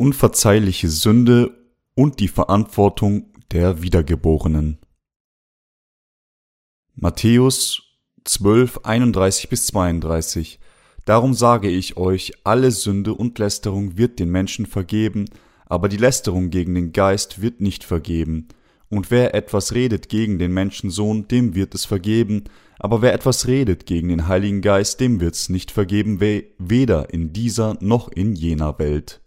unverzeihliche Sünde und die Verantwortung der Wiedergeborenen. Matthäus 12, 31 bis 32 Darum sage ich euch, alle Sünde und Lästerung wird den Menschen vergeben, aber die Lästerung gegen den Geist wird nicht vergeben. Und wer etwas redet gegen den Menschensohn, dem wird es vergeben, aber wer etwas redet gegen den Heiligen Geist, dem wird's nicht vergeben, weder in dieser noch in jener Welt.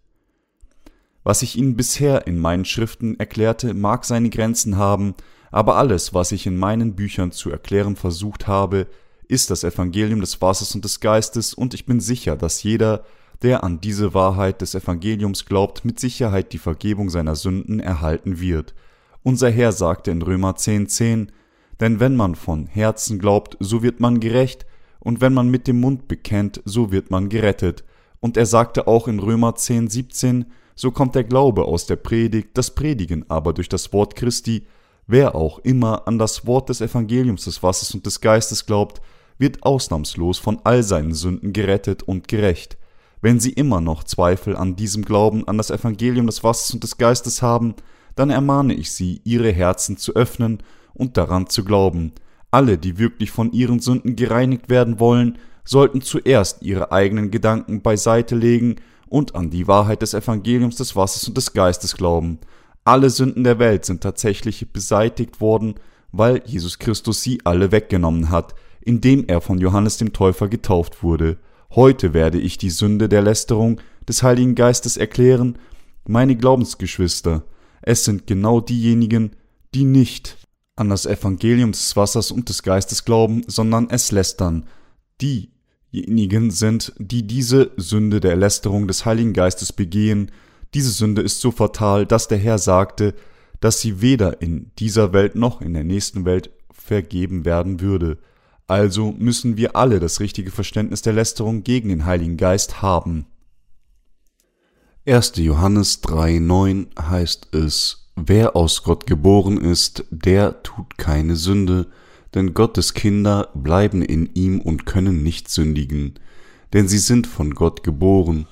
Was ich Ihnen bisher in meinen Schriften erklärte, mag seine Grenzen haben, aber alles, was ich in meinen Büchern zu erklären versucht habe, ist das Evangelium des Wassers und des Geistes, und ich bin sicher, dass jeder, der an diese Wahrheit des Evangeliums glaubt, mit Sicherheit die Vergebung seiner Sünden erhalten wird. Unser Herr sagte in Römer 10,10, 10, denn wenn man von Herzen glaubt, so wird man gerecht, und wenn man mit dem Mund bekennt, so wird man gerettet. Und er sagte auch in Römer 10,17, 17, so kommt der Glaube aus der Predigt, das Predigen aber durch das Wort Christi. Wer auch immer an das Wort des Evangeliums des Wassers und des Geistes glaubt, wird ausnahmslos von all seinen Sünden gerettet und gerecht. Wenn Sie immer noch Zweifel an diesem Glauben an das Evangelium des Wassers und des Geistes haben, dann ermahne ich Sie, Ihre Herzen zu öffnen und daran zu glauben. Alle, die wirklich von ihren Sünden gereinigt werden wollen, sollten zuerst ihre eigenen Gedanken beiseite legen und an die Wahrheit des Evangeliums des Wassers und des Geistes glauben. Alle Sünden der Welt sind tatsächlich beseitigt worden, weil Jesus Christus sie alle weggenommen hat, indem er von Johannes dem Täufer getauft wurde. Heute werde ich die Sünde der Lästerung des Heiligen Geistes erklären. Meine Glaubensgeschwister, es sind genau diejenigen, die nicht an das Evangelium des Wassers und des Geistes glauben, sondern es lästern, die diejenigen sind, die diese Sünde der Lästerung des Heiligen Geistes begehen. Diese Sünde ist so fatal, dass der Herr sagte, dass sie weder in dieser Welt noch in der nächsten Welt vergeben werden würde. Also müssen wir alle das richtige Verständnis der Lästerung gegen den Heiligen Geist haben. 1. Johannes 3,9 heißt es, Wer aus Gott geboren ist, der tut keine Sünde, denn Gottes Kinder bleiben in ihm und können nicht sündigen, denn sie sind von Gott geboren.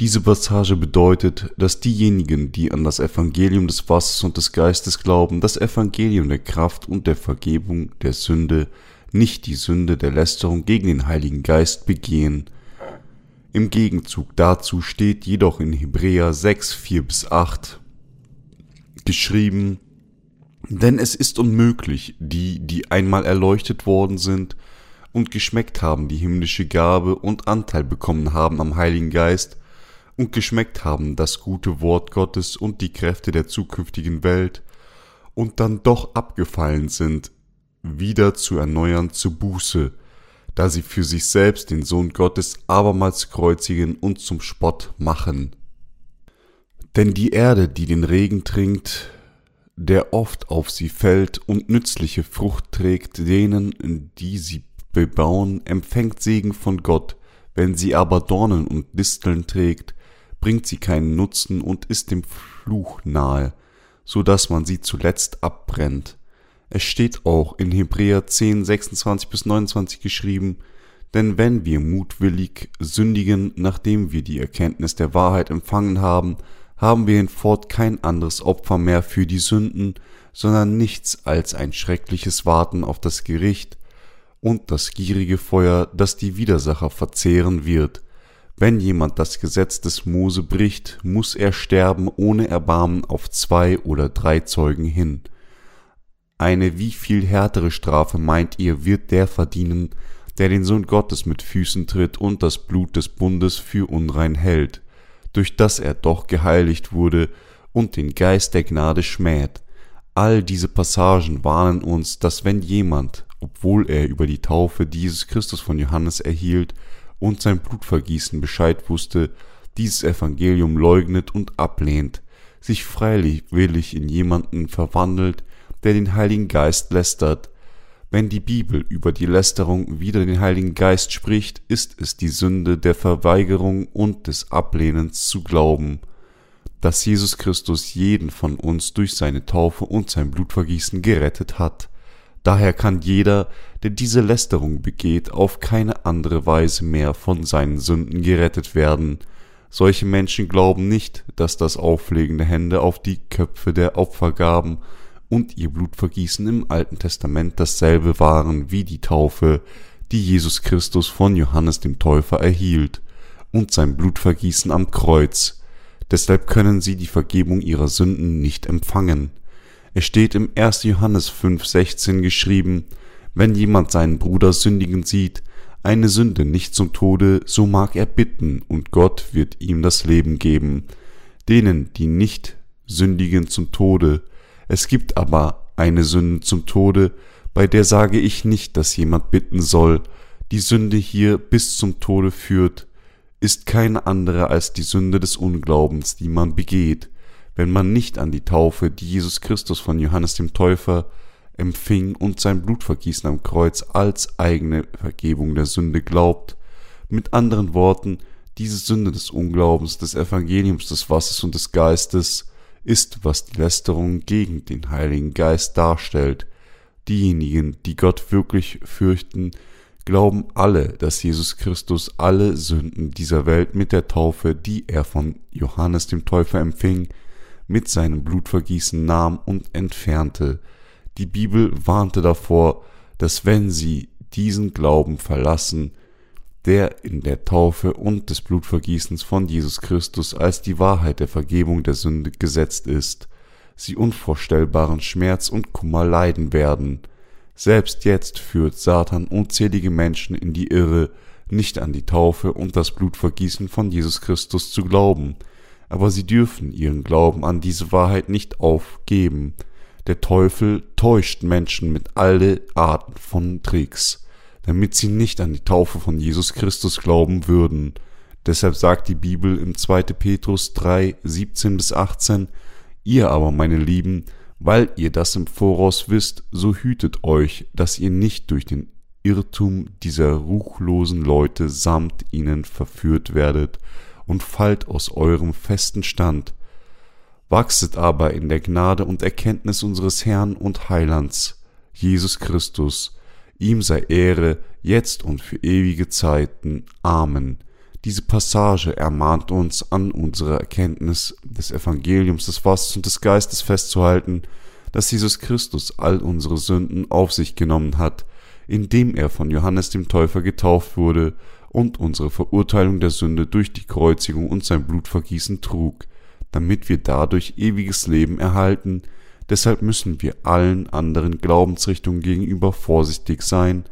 Diese Passage bedeutet, dass diejenigen, die an das Evangelium des Wassers und des Geistes glauben, das Evangelium der Kraft und der Vergebung der Sünde, nicht die Sünde der Lästerung gegen den Heiligen Geist begehen. Im Gegenzug dazu steht jedoch in Hebräer 6, 4 bis 8 geschrieben, denn es ist unmöglich, die, die einmal erleuchtet worden sind und geschmeckt haben die himmlische Gabe und Anteil bekommen haben am Heiligen Geist und geschmeckt haben das gute Wort Gottes und die Kräfte der zukünftigen Welt und dann doch abgefallen sind, wieder zu erneuern zu Buße, da sie für sich selbst den Sohn Gottes abermals kreuzigen und zum Spott machen. Denn die Erde, die den Regen trinkt, der oft auf sie fällt und nützliche Frucht trägt denen, die sie bebauen, empfängt Segen von Gott, wenn sie aber Dornen und Disteln trägt, bringt sie keinen Nutzen und ist dem Fluch nahe, so dass man sie zuletzt abbrennt. Es steht auch in Hebräer 10, 26 bis 29 geschrieben, denn wenn wir mutwillig sündigen, nachdem wir die Erkenntnis der Wahrheit empfangen haben, haben wir hinfort kein anderes Opfer mehr für die Sünden, sondern nichts als ein schreckliches Warten auf das Gericht und das gierige Feuer, das die Widersacher verzehren wird. Wenn jemand das Gesetz des Mose bricht, muss er sterben ohne Erbarmen auf zwei oder drei Zeugen hin. Eine wie viel härtere Strafe meint ihr, wird der verdienen, der den Sohn Gottes mit Füßen tritt und das Blut des Bundes für unrein hält durch das er doch geheiligt wurde und den Geist der Gnade schmäht. All diese Passagen warnen uns, dass wenn jemand, obwohl er über die Taufe dieses Christus von Johannes erhielt und sein Blutvergießen Bescheid wusste, dieses Evangelium leugnet und ablehnt, sich freiwillig in jemanden verwandelt, der den Heiligen Geist lästert, wenn die Bibel über die Lästerung wider den Heiligen Geist spricht, ist es die Sünde der Verweigerung und des Ablehnens zu glauben, dass Jesus Christus jeden von uns durch seine Taufe und sein Blutvergießen gerettet hat. Daher kann jeder, der diese Lästerung begeht, auf keine andere Weise mehr von seinen Sünden gerettet werden. Solche Menschen glauben nicht, dass das Auflegen der Hände auf die Köpfe der Opfergaben und ihr Blutvergießen im Alten Testament dasselbe waren wie die Taufe, die Jesus Christus von Johannes dem Täufer erhielt, und sein Blutvergießen am Kreuz. Deshalb können sie die Vergebung ihrer Sünden nicht empfangen. Es steht im 1. Johannes 5,16 geschrieben, wenn jemand seinen Bruder sündigen sieht, eine Sünde nicht zum Tode, so mag er bitten, und Gott wird ihm das Leben geben. Denen, die nicht sündigen zum Tode, es gibt aber eine Sünde zum Tode, bei der sage ich nicht, dass jemand bitten soll, die Sünde hier bis zum Tode führt, ist keine andere als die Sünde des Unglaubens, die man begeht, wenn man nicht an die Taufe, die Jesus Christus von Johannes dem Täufer empfing und sein Blutvergießen am Kreuz als eigene Vergebung der Sünde glaubt. Mit anderen Worten, diese Sünde des Unglaubens, des Evangeliums, des Wassers und des Geistes ist, was die Lästerung gegen den Heiligen Geist darstellt. Diejenigen, die Gott wirklich fürchten, glauben alle, dass Jesus Christus alle Sünden dieser Welt mit der Taufe, die er von Johannes dem Täufer empfing, mit seinem Blutvergießen nahm und entfernte. Die Bibel warnte davor, dass wenn sie diesen Glauben verlassen, der in der Taufe und des Blutvergießens von Jesus Christus als die Wahrheit der Vergebung der Sünde gesetzt ist, sie unvorstellbaren Schmerz und Kummer leiden werden. Selbst jetzt führt Satan unzählige Menschen in die Irre, nicht an die Taufe und das Blutvergießen von Jesus Christus zu glauben, aber sie dürfen ihren Glauben an diese Wahrheit nicht aufgeben, der Teufel täuscht Menschen mit alle Arten von Tricks, damit sie nicht an die Taufe von Jesus Christus glauben würden. Deshalb sagt die Bibel im 2. Petrus 3, 17 bis 18, Ihr aber, meine Lieben, weil ihr das im Voraus wisst, so hütet euch, dass ihr nicht durch den Irrtum dieser ruchlosen Leute samt ihnen verführt werdet und fallt aus eurem festen Stand, wachset aber in der Gnade und Erkenntnis unseres Herrn und Heilands, Jesus Christus, ihm sei Ehre, jetzt und für ewige Zeiten. Amen. Diese Passage ermahnt uns, an unserer Erkenntnis des Evangeliums des Wassers und des Geistes festzuhalten, dass Jesus Christus all unsere Sünden auf sich genommen hat, indem er von Johannes dem Täufer getauft wurde und unsere Verurteilung der Sünde durch die Kreuzigung und sein Blutvergießen trug damit wir dadurch ewiges Leben erhalten, deshalb müssen wir allen anderen Glaubensrichtungen gegenüber vorsichtig sein,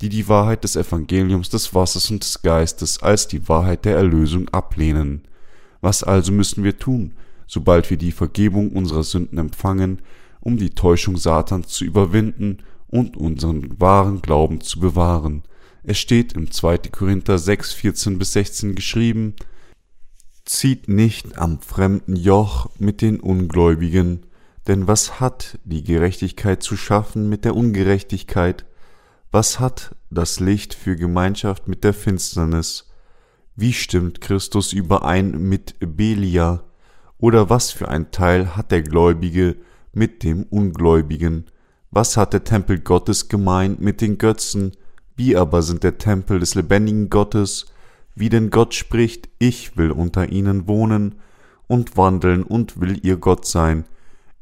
die die Wahrheit des Evangeliums des Wassers und des Geistes als die Wahrheit der Erlösung ablehnen. Was also müssen wir tun, sobald wir die Vergebung unserer Sünden empfangen, um die Täuschung Satans zu überwinden und unseren wahren Glauben zu bewahren? Es steht im 2. Korinther 6, 14 bis 16 geschrieben, Zieht nicht am fremden Joch mit den Ungläubigen, denn was hat die Gerechtigkeit zu schaffen mit der Ungerechtigkeit? Was hat das Licht für Gemeinschaft mit der Finsternis? Wie stimmt Christus überein mit Belia? Oder was für ein Teil hat der Gläubige mit dem Ungläubigen? Was hat der Tempel Gottes gemein mit den Götzen? Wie aber sind der Tempel des lebendigen Gottes wie denn Gott spricht, ich will unter ihnen wohnen und wandeln und will ihr Gott sein.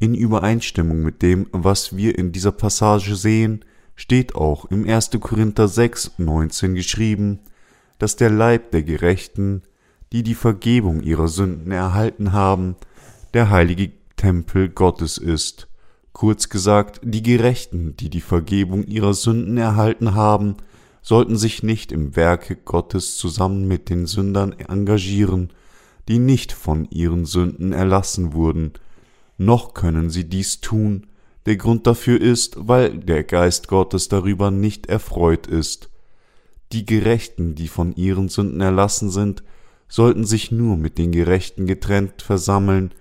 In Übereinstimmung mit dem, was wir in dieser Passage sehen, steht auch im 1. Korinther 6, 19 geschrieben, dass der Leib der Gerechten, die die Vergebung ihrer Sünden erhalten haben, der heilige Tempel Gottes ist. Kurz gesagt, die Gerechten, die die Vergebung ihrer Sünden erhalten haben, sollten sich nicht im Werke Gottes zusammen mit den Sündern engagieren, die nicht von ihren Sünden erlassen wurden, noch können sie dies tun, der Grund dafür ist, weil der Geist Gottes darüber nicht erfreut ist. Die Gerechten, die von ihren Sünden erlassen sind, sollten sich nur mit den Gerechten getrennt versammeln,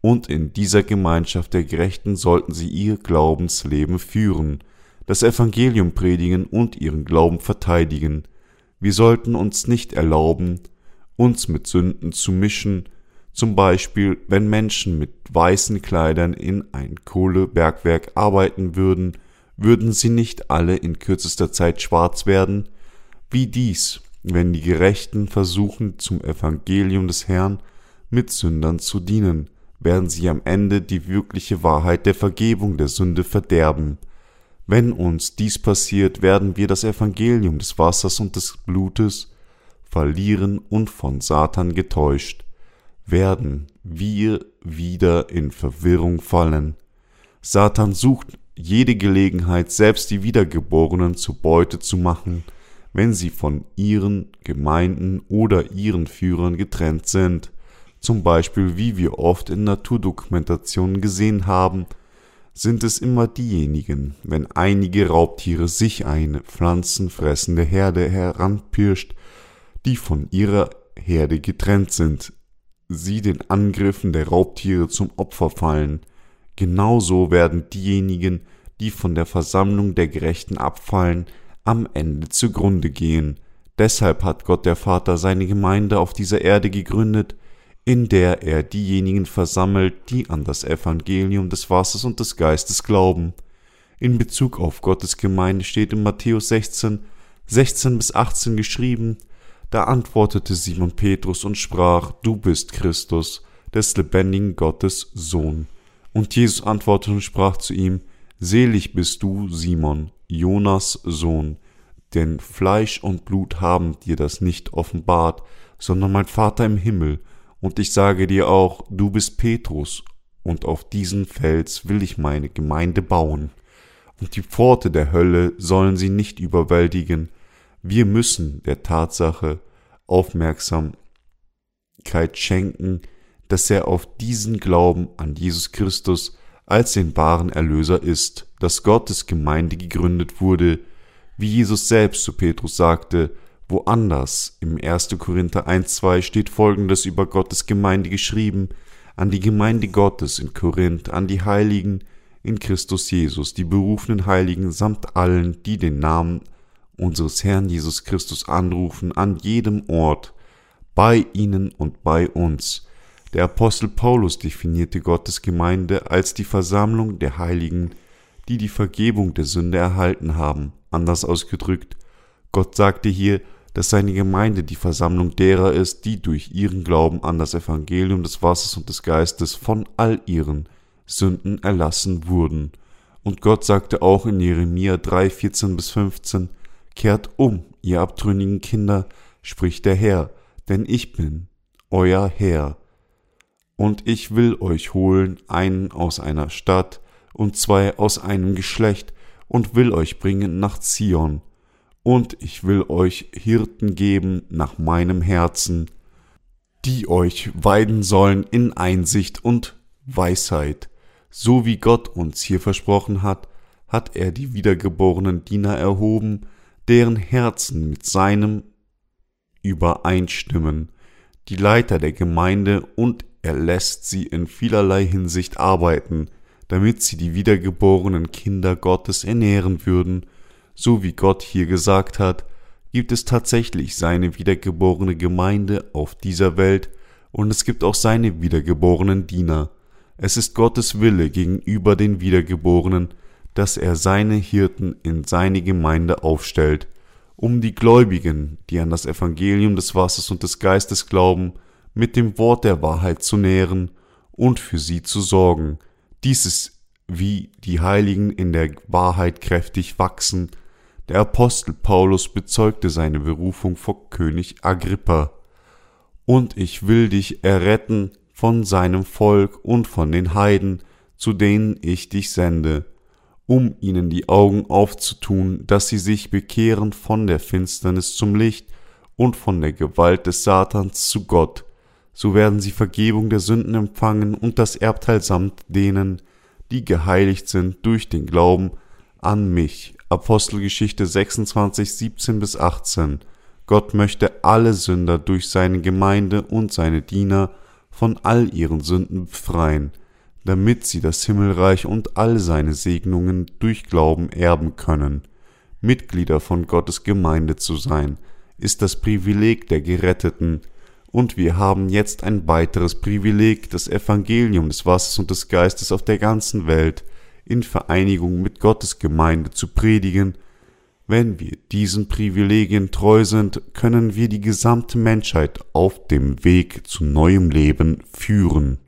und in dieser Gemeinschaft der Gerechten sollten sie ihr Glaubensleben führen, das Evangelium predigen und ihren Glauben verteidigen. Wir sollten uns nicht erlauben, uns mit Sünden zu mischen, zum Beispiel wenn Menschen mit weißen Kleidern in ein Kohlebergwerk arbeiten würden, würden sie nicht alle in kürzester Zeit schwarz werden? Wie dies wenn die Gerechten versuchen, zum Evangelium des Herrn mit Sündern zu dienen, werden sie am Ende die wirkliche Wahrheit der Vergebung der Sünde verderben. Wenn uns dies passiert, werden wir das Evangelium des Wassers und des Blutes verlieren und von Satan getäuscht, werden wir wieder in Verwirrung fallen. Satan sucht jede Gelegenheit, selbst die Wiedergeborenen zu Beute zu machen, wenn sie von ihren Gemeinden oder ihren Führern getrennt sind. Zum Beispiel, wie wir oft in Naturdokumentationen gesehen haben, sind es immer diejenigen, wenn einige Raubtiere sich eine pflanzenfressende Herde heranpirscht, die von ihrer Herde getrennt sind, sie den Angriffen der Raubtiere zum Opfer fallen. Genauso werden diejenigen, die von der Versammlung der Gerechten abfallen, am Ende zugrunde gehen. Deshalb hat Gott der Vater seine Gemeinde auf dieser Erde gegründet, in der er diejenigen versammelt, die an das Evangelium des Wassers und des Geistes glauben. In Bezug auf Gottes Gemeinde steht in Matthäus 16, 16 bis 18 geschrieben, da antwortete Simon Petrus und sprach, Du bist Christus, des lebendigen Gottes Sohn. Und Jesus antwortete und sprach zu ihm, Selig bist du, Simon, Jonas Sohn, denn Fleisch und Blut haben dir das nicht offenbart, sondern mein Vater im Himmel, und ich sage dir auch, du bist Petrus, und auf diesen Fels will ich meine Gemeinde bauen, und die Pforte der Hölle sollen sie nicht überwältigen, wir müssen der Tatsache Aufmerksamkeit schenken, dass er auf diesen Glauben an Jesus Christus als den wahren Erlöser ist, dass Gottes Gemeinde gegründet wurde, wie Jesus selbst zu Petrus sagte, woanders im 1. Korinther 1.2 steht folgendes über Gottes Gemeinde geschrieben, an die Gemeinde Gottes in Korinth, an die Heiligen in Christus Jesus, die berufenen Heiligen samt allen, die den Namen unseres Herrn Jesus Christus anrufen an jedem Ort, bei ihnen und bei uns. Der Apostel Paulus definierte Gottes Gemeinde als die Versammlung der Heiligen, die die Vergebung der Sünde erhalten haben. Anders ausgedrückt, Gott sagte hier, dass seine Gemeinde die Versammlung derer ist, die durch ihren Glauben an das Evangelium des Wassers und des Geistes von all ihren Sünden erlassen wurden. Und Gott sagte auch in Jeremia 3, 14 bis 15, Kehrt um, ihr abtrünnigen Kinder, spricht der Herr, denn ich bin euer Herr. Und ich will euch holen, einen aus einer Stadt und zwei aus einem Geschlecht, und will euch bringen nach Zion. Und ich will euch Hirten geben nach meinem Herzen, die euch weiden sollen in Einsicht und Weisheit. So wie Gott uns hier versprochen hat, hat er die wiedergeborenen Diener erhoben, deren Herzen mit seinem übereinstimmen, die Leiter der Gemeinde und er lässt sie in vielerlei Hinsicht arbeiten, damit sie die wiedergeborenen Kinder Gottes ernähren würden, so wie Gott hier gesagt hat, gibt es tatsächlich seine wiedergeborene Gemeinde auf dieser Welt und es gibt auch seine wiedergeborenen Diener. Es ist Gottes Wille gegenüber den Wiedergeborenen, dass er seine Hirten in seine Gemeinde aufstellt, um die Gläubigen, die an das Evangelium des Wassers und des Geistes glauben, mit dem Wort der Wahrheit zu nähren und für sie zu sorgen. Dies ist, wie die Heiligen in der Wahrheit kräftig wachsen. Der Apostel Paulus bezeugte seine Berufung vor König Agrippa. Und ich will dich erretten von seinem Volk und von den Heiden, zu denen ich dich sende um ihnen die Augen aufzutun, dass sie sich bekehren von der Finsternis zum Licht und von der Gewalt des Satans zu Gott, so werden sie Vergebung der Sünden empfangen und das Erbteil samt denen, die geheiligt sind durch den Glauben an mich. Apostelgeschichte 26, 17 bis 18. Gott möchte alle Sünder durch seine Gemeinde und seine Diener von all ihren Sünden befreien damit sie das Himmelreich und all seine Segnungen durch Glauben erben können. Mitglieder von Gottes Gemeinde zu sein, ist das Privileg der Geretteten, und wir haben jetzt ein weiteres Privileg, das Evangelium des Wassers und des Geistes auf der ganzen Welt in Vereinigung mit Gottes Gemeinde zu predigen, Wenn wir diesen Privilegien treu sind, können wir die gesamte Menschheit auf dem Weg zu neuem Leben führen.